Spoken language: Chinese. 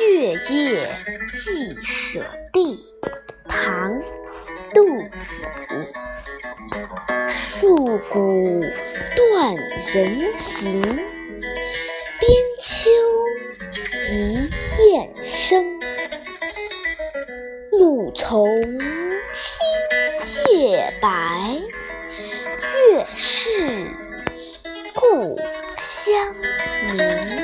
月夜寄舍弟唐杜甫戍鼓断人行，边秋一雁声。露从清夜白，月是故乡明。